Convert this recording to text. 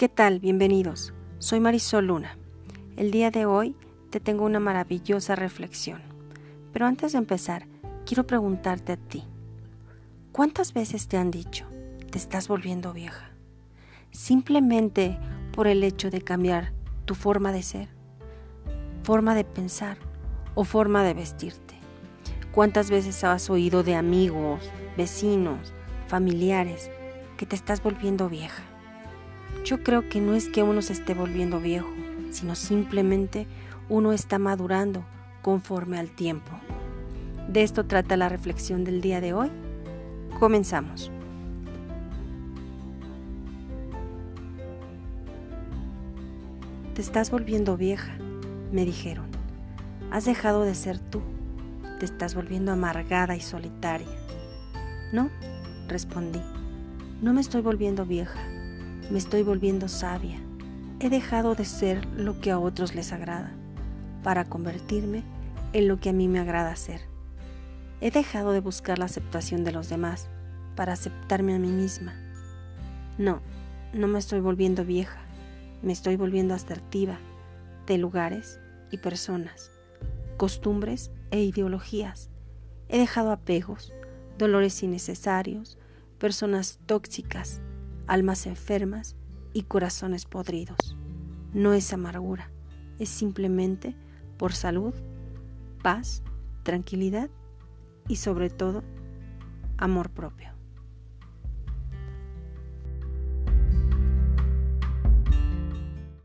¿Qué tal? Bienvenidos. Soy Marisol Luna. El día de hoy te tengo una maravillosa reflexión. Pero antes de empezar, quiero preguntarte a ti. ¿Cuántas veces te han dicho, te estás volviendo vieja? Simplemente por el hecho de cambiar tu forma de ser, forma de pensar o forma de vestirte. ¿Cuántas veces has oído de amigos, vecinos, familiares que te estás volviendo vieja? Yo creo que no es que uno se esté volviendo viejo, sino simplemente uno está madurando conforme al tiempo. De esto trata la reflexión del día de hoy. Comenzamos. Te estás volviendo vieja, me dijeron. Has dejado de ser tú. Te estás volviendo amargada y solitaria. No, respondí. No me estoy volviendo vieja me estoy volviendo sabia. He dejado de ser lo que a otros les agrada para convertirme en lo que a mí me agrada ser. He dejado de buscar la aceptación de los demás para aceptarme a mí misma. No, no me estoy volviendo vieja, me estoy volviendo asertiva de lugares y personas, costumbres e ideologías. He dejado apegos, dolores innecesarios, personas tóxicas, almas enfermas y corazones podridos. No es amargura, es simplemente por salud, paz, tranquilidad y sobre todo amor propio.